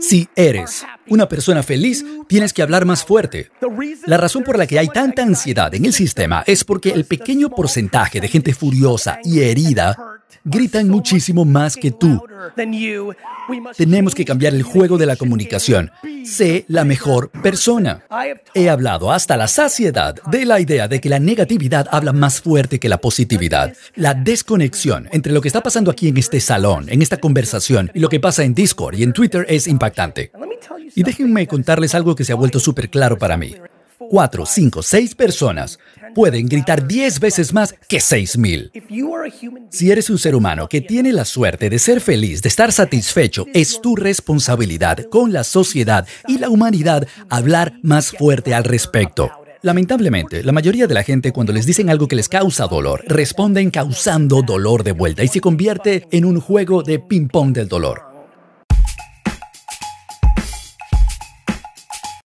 Si eres una persona feliz, tienes que hablar más fuerte. La razón por la que hay tanta ansiedad en el sistema es porque el pequeño porcentaje de gente furiosa y herida gritan muchísimo más que tú. Tenemos que cambiar el juego de la comunicación. Sé la mejor persona. He hablado hasta la saciedad de la idea de que la negatividad habla más fuerte que la positividad. La desconexión entre lo que está pasando aquí en este salón, en esta conversación, y lo que pasa en Discord y en Twitter es impactante. Y déjenme contarles algo que se ha vuelto súper claro para mí. Cuatro, cinco, seis personas pueden gritar diez veces más que seis mil. Si eres un ser humano que tiene la suerte de ser feliz, de estar satisfecho, es tu responsabilidad con la sociedad y la humanidad hablar más fuerte al respecto. Lamentablemente, la mayoría de la gente cuando les dicen algo que les causa dolor, responden causando dolor de vuelta y se convierte en un juego de ping-pong del dolor.